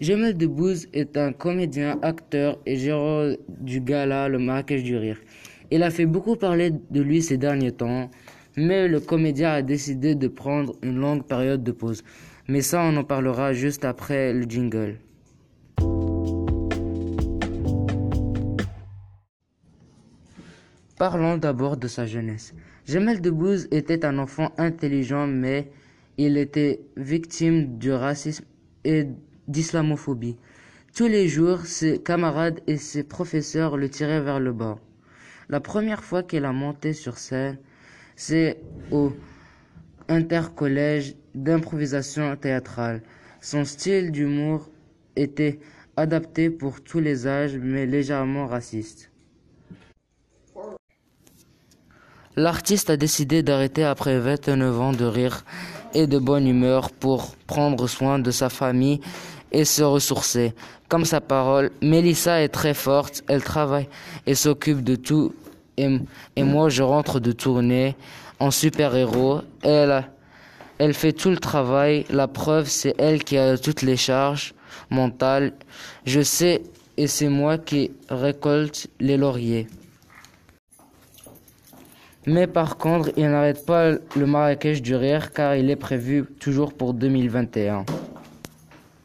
Jamel Debbouze est un comédien, acteur et gérant du gala Le Marrakech du Rire. Il a fait beaucoup parler de lui ces derniers temps, mais le comédien a décidé de prendre une longue période de pause. Mais ça, on en parlera juste après le jingle. Parlons d'abord de sa jeunesse. Jamel Debbouze était un enfant intelligent, mais il était victime du racisme et d'islamophobie. Tous les jours, ses camarades et ses professeurs le tiraient vers le bas. La première fois qu'il a monté sur scène, c'est au intercollège d'improvisation théâtrale. Son style d'humour était adapté pour tous les âges, mais légèrement raciste. L'artiste a décidé d'arrêter après 29 ans de rire et de bonne humeur pour prendre soin de sa famille et se ressourcer. Comme sa parole, Mélissa est très forte, elle travaille et s'occupe de tout et, et, moi je rentre de tournée en super-héros. Elle, elle fait tout le travail, la preuve c'est elle qui a toutes les charges mentales. Je sais et c'est moi qui récolte les lauriers. Mais par contre, il n'arrête pas le Marrakech du rire car il est prévu toujours pour 2021.